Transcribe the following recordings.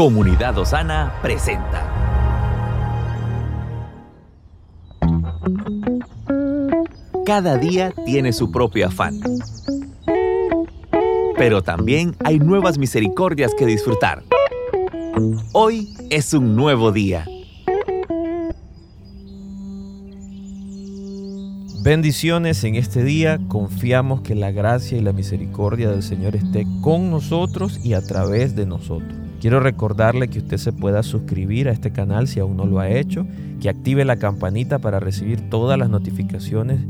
Comunidad Osana presenta. Cada día tiene su propio afán. Pero también hay nuevas misericordias que disfrutar. Hoy es un nuevo día. Bendiciones en este día, confiamos que la gracia y la misericordia del Señor esté con nosotros y a través de nosotros. Quiero recordarle que usted se pueda suscribir a este canal si aún no lo ha hecho, que active la campanita para recibir todas las notificaciones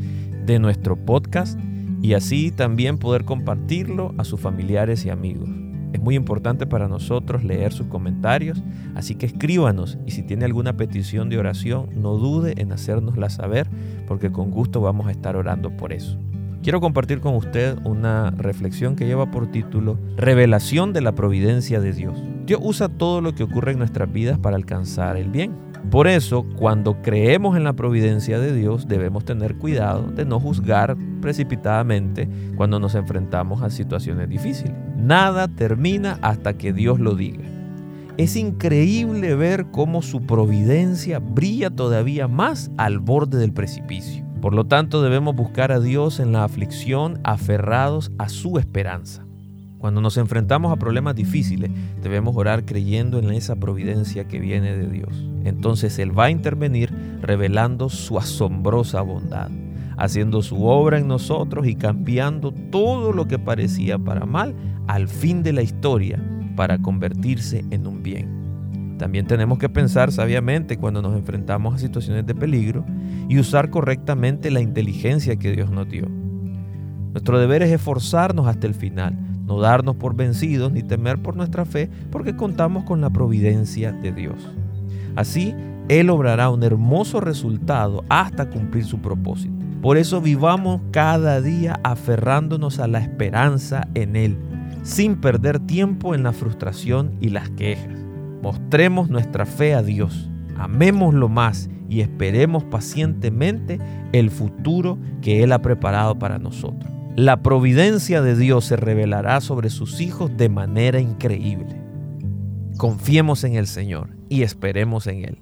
de nuestro podcast y así también poder compartirlo a sus familiares y amigos. Es muy importante para nosotros leer sus comentarios, así que escríbanos y si tiene alguna petición de oración, no dude en hacérnosla saber, porque con gusto vamos a estar orando por eso. Quiero compartir con usted una reflexión que lleva por título Revelación de la providencia de Dios. Dios usa todo lo que ocurre en nuestras vidas para alcanzar el bien. Por eso, cuando creemos en la providencia de Dios, debemos tener cuidado de no juzgar precipitadamente cuando nos enfrentamos a situaciones difíciles. Nada termina hasta que Dios lo diga. Es increíble ver cómo su providencia brilla todavía más al borde del precipicio. Por lo tanto, debemos buscar a Dios en la aflicción aferrados a su esperanza. Cuando nos enfrentamos a problemas difíciles, debemos orar creyendo en esa providencia que viene de Dios. Entonces Él va a intervenir revelando su asombrosa bondad, haciendo su obra en nosotros y cambiando todo lo que parecía para mal al fin de la historia para convertirse en un bien. También tenemos que pensar sabiamente cuando nos enfrentamos a situaciones de peligro y usar correctamente la inteligencia que Dios nos dio. Nuestro deber es esforzarnos hasta el final no darnos por vencidos ni temer por nuestra fe, porque contamos con la providencia de Dios. Así, Él obrará un hermoso resultado hasta cumplir su propósito. Por eso vivamos cada día aferrándonos a la esperanza en Él, sin perder tiempo en la frustración y las quejas. Mostremos nuestra fe a Dios, amémoslo más y esperemos pacientemente el futuro que Él ha preparado para nosotros. La providencia de Dios se revelará sobre sus hijos de manera increíble. Confiemos en el Señor y esperemos en Él.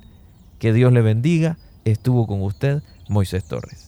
Que Dios le bendiga. Estuvo con usted Moisés Torres.